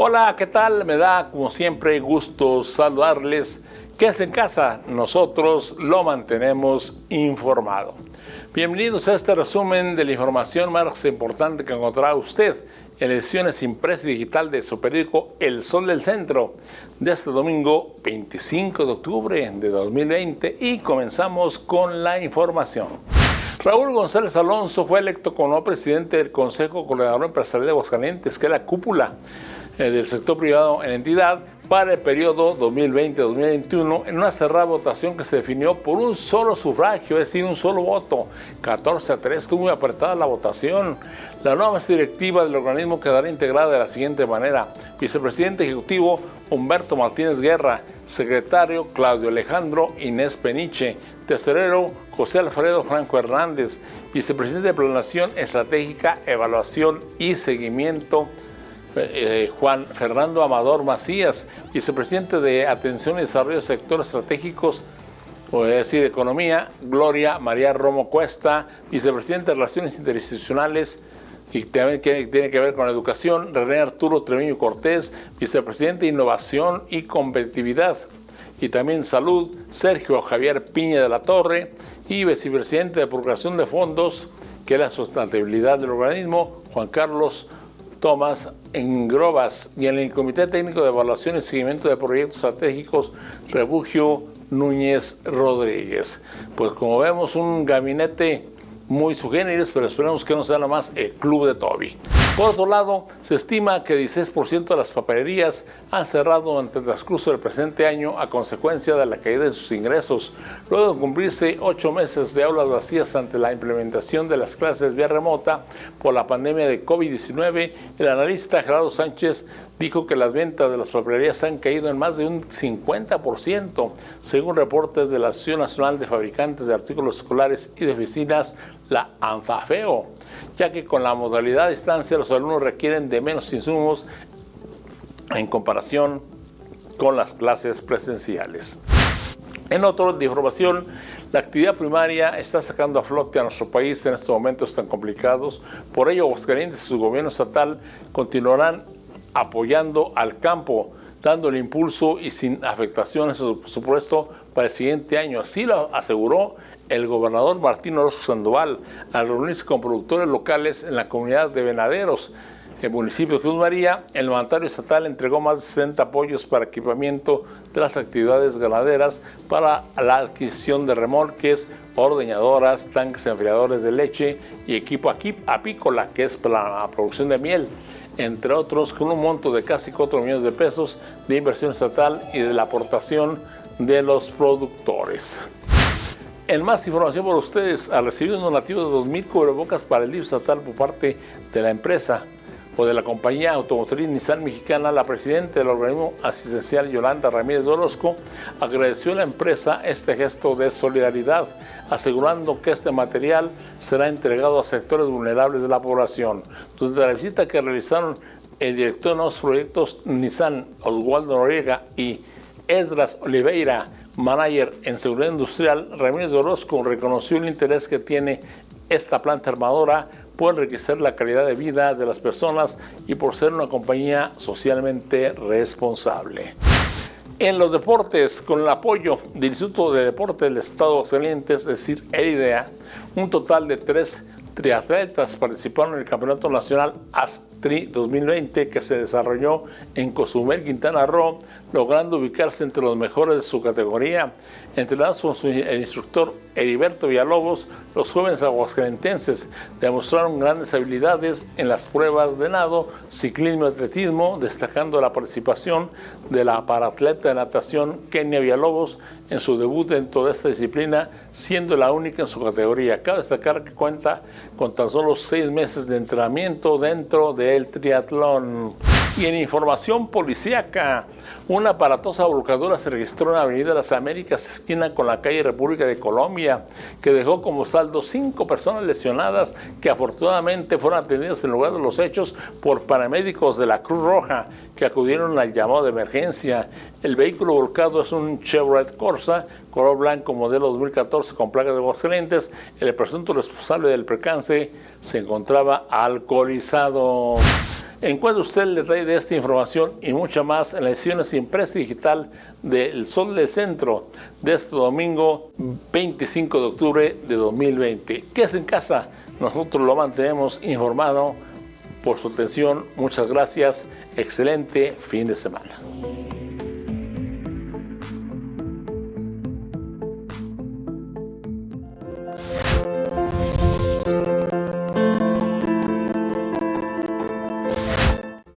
Hola, ¿qué tal? Me da como siempre gusto saludarles. ¿Qué es en casa? Nosotros lo mantenemos informado. Bienvenidos a este resumen de la información más importante que encontrará usted en ediciones impresa y digital de su periódico El Sol del Centro de este domingo 25 de octubre de 2020 y comenzamos con la información. Raúl González Alonso fue electo como presidente del Consejo Coordinador Empresarial de Aguascalientes, que es la cúpula del sector privado en entidad para el periodo 2020-2021 en una cerrada votación que se definió por un solo sufragio, es decir, un solo voto. 14 a 3, estuvo muy apretada la votación. La nueva directiva del organismo quedará integrada de la siguiente manera. Vicepresidente Ejecutivo Humberto Martínez Guerra, secretario Claudio Alejandro Inés Peniche, tesorero José Alfredo Franco Hernández, vicepresidente de Planación Estratégica, Evaluación y Seguimiento eh, Juan Fernando Amador Macías, vicepresidente de Atención y Desarrollo de Sectores Estratégicos, o decir, Economía, Gloria María Romo Cuesta, vicepresidente de Relaciones Interinstitucionales, y también tiene que ver con educación, René Arturo Treviño Cortés, vicepresidente de Innovación y Competitividad, y también Salud, Sergio Javier Piña de la Torre, y vicepresidente de Procuración de Fondos, que es la sustentabilidad del organismo, Juan Carlos Tomás Engrobas y en el Comité Técnico de Evaluación y Seguimiento de Proyectos Estratégicos, Refugio Núñez Rodríguez. Pues como vemos, un gabinete muy sugéniles, pero esperemos que no sea nada más el club de Toby. Por otro lado, se estima que 16% de las papelerías han cerrado durante el transcurso del presente año a consecuencia de la caída de sus ingresos. Luego de cumplirse ocho meses de aulas vacías ante la implementación de las clases vía remota por la pandemia de COVID-19, el analista Gerardo Sánchez dijo que las ventas de las papelerías han caído en más de un 50%, según reportes de la Asociación Nacional de Fabricantes de Artículos Escolares y de Oficinas, la ANFAFEO ya que con la modalidad a distancia los alumnos requieren de menos insumos en comparación con las clases presenciales. En otro de información, la actividad primaria está sacando a flote a nuestro país en estos momentos tan complicados. Por ello, Aguascalientes y su gobierno estatal continuarán apoyando al campo, dándole impulso y sin afectaciones a su presupuesto para el siguiente año. Así lo aseguró el gobernador Martín Orozco Sandoval al reunirse con productores locales en la comunidad de Venaderos, el municipio de Cruz María, el mandatario estatal entregó más de 60 apoyos para equipamiento de las actividades ganaderas para la adquisición de remolques, ordeñadoras, tanques enfriadores de leche y equipo apícola, que es para la producción de miel, entre otros, con un monto de casi 4 millones de pesos de inversión estatal y de la aportación de los productores. En más información por ustedes, ha recibido un donativo de 2.000 cubrebocas para el libro estatal por parte de la empresa o de la compañía automotriz Nissan Mexicana, la presidenta del organismo asistencial Yolanda Ramírez Orozco agradeció a la empresa este gesto de solidaridad, asegurando que este material será entregado a sectores vulnerables de la población. Durante la visita que realizaron el director de los proyectos Nissan, Oswaldo Noriega y Esdras Oliveira, manager en seguridad industrial, Ramírez Orozco reconoció el interés que tiene esta planta armadora por enriquecer la calidad de vida de las personas y por ser una compañía socialmente responsable. En los deportes, con el apoyo del Instituto de Deporte del Estado Excelente, es decir, EIDEA, un total de tres triatletas participaron en el Campeonato Nacional ASTRI 2020 que se desarrolló en Cozumel, Quintana Roo, logrando ubicarse entre los mejores de su categoría. Por su, el instructor Heriberto Villalobos, los jóvenes aguascalentenses demostraron grandes habilidades en las pruebas de nado, ciclismo y atletismo, destacando la participación de la paratleta de natación Kenia Villalobos en su debut en toda esta disciplina, siendo la única en su categoría. Cabe destacar que cuenta con tan solo seis meses de entrenamiento dentro del triatlón. Y en información policíaca, una aparatosa volcadura se registró en la Avenida Las Américas, esquina con la calle República de Colombia, que dejó como saldo cinco personas lesionadas que afortunadamente fueron atendidas en lugar de los hechos por paramédicos de la Cruz Roja que acudieron al llamado de emergencia. El vehículo volcado es un Chevrolet Corsa, color blanco, modelo 2014 con placas de excelentes. El presunto responsable del percance se encontraba alcoholizado. Encuentre usted el detalle de esta información y mucha más en las ediciones impresa digital de El Sol del Centro de este domingo 25 de octubre de 2020. es en casa, nosotros lo mantenemos informado por su atención. Muchas gracias. Excelente fin de semana.